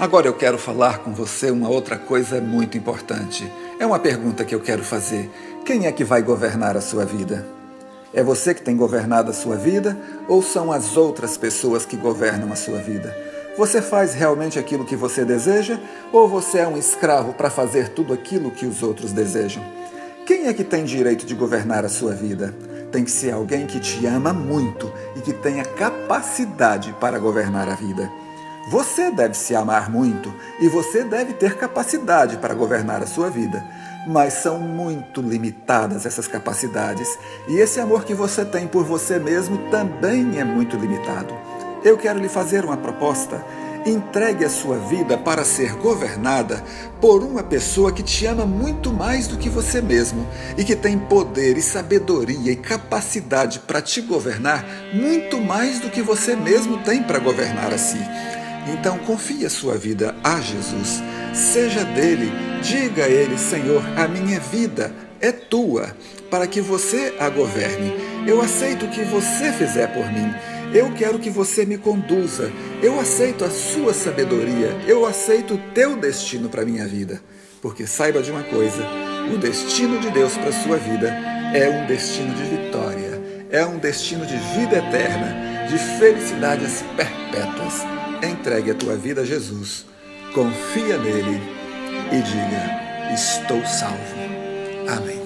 Agora eu quero falar com você uma outra coisa muito importante. É uma pergunta que eu quero fazer. Quem é que vai governar a sua vida? É você que tem governado a sua vida ou são as outras pessoas que governam a sua vida? Você faz realmente aquilo que você deseja ou você é um escravo para fazer tudo aquilo que os outros desejam? Quem é que tem direito de governar a sua vida? Tem que ser alguém que te ama muito e que tenha capacidade para governar a vida. Você deve se amar muito e você deve ter capacidade para governar a sua vida, mas são muito limitadas essas capacidades e esse amor que você tem por você mesmo também é muito limitado. Eu quero lhe fazer uma proposta. Entregue a sua vida para ser governada por uma pessoa que te ama muito mais do que você mesmo e que tem poder e sabedoria e capacidade para te governar muito mais do que você mesmo tem para governar a si. Então confie a sua vida a Jesus, seja dele, diga a ele: Senhor, a minha vida é tua, para que você a governe. Eu aceito o que você fizer por mim. Eu quero que você me conduza. Eu aceito a sua sabedoria. Eu aceito o teu destino para minha vida. Porque saiba de uma coisa: o destino de Deus para sua vida é um destino de vitória, é um destino de vida eterna, de felicidades perpétuas entregue a tua vida a Jesus, confia nele e diga: Estou salvo. Amém.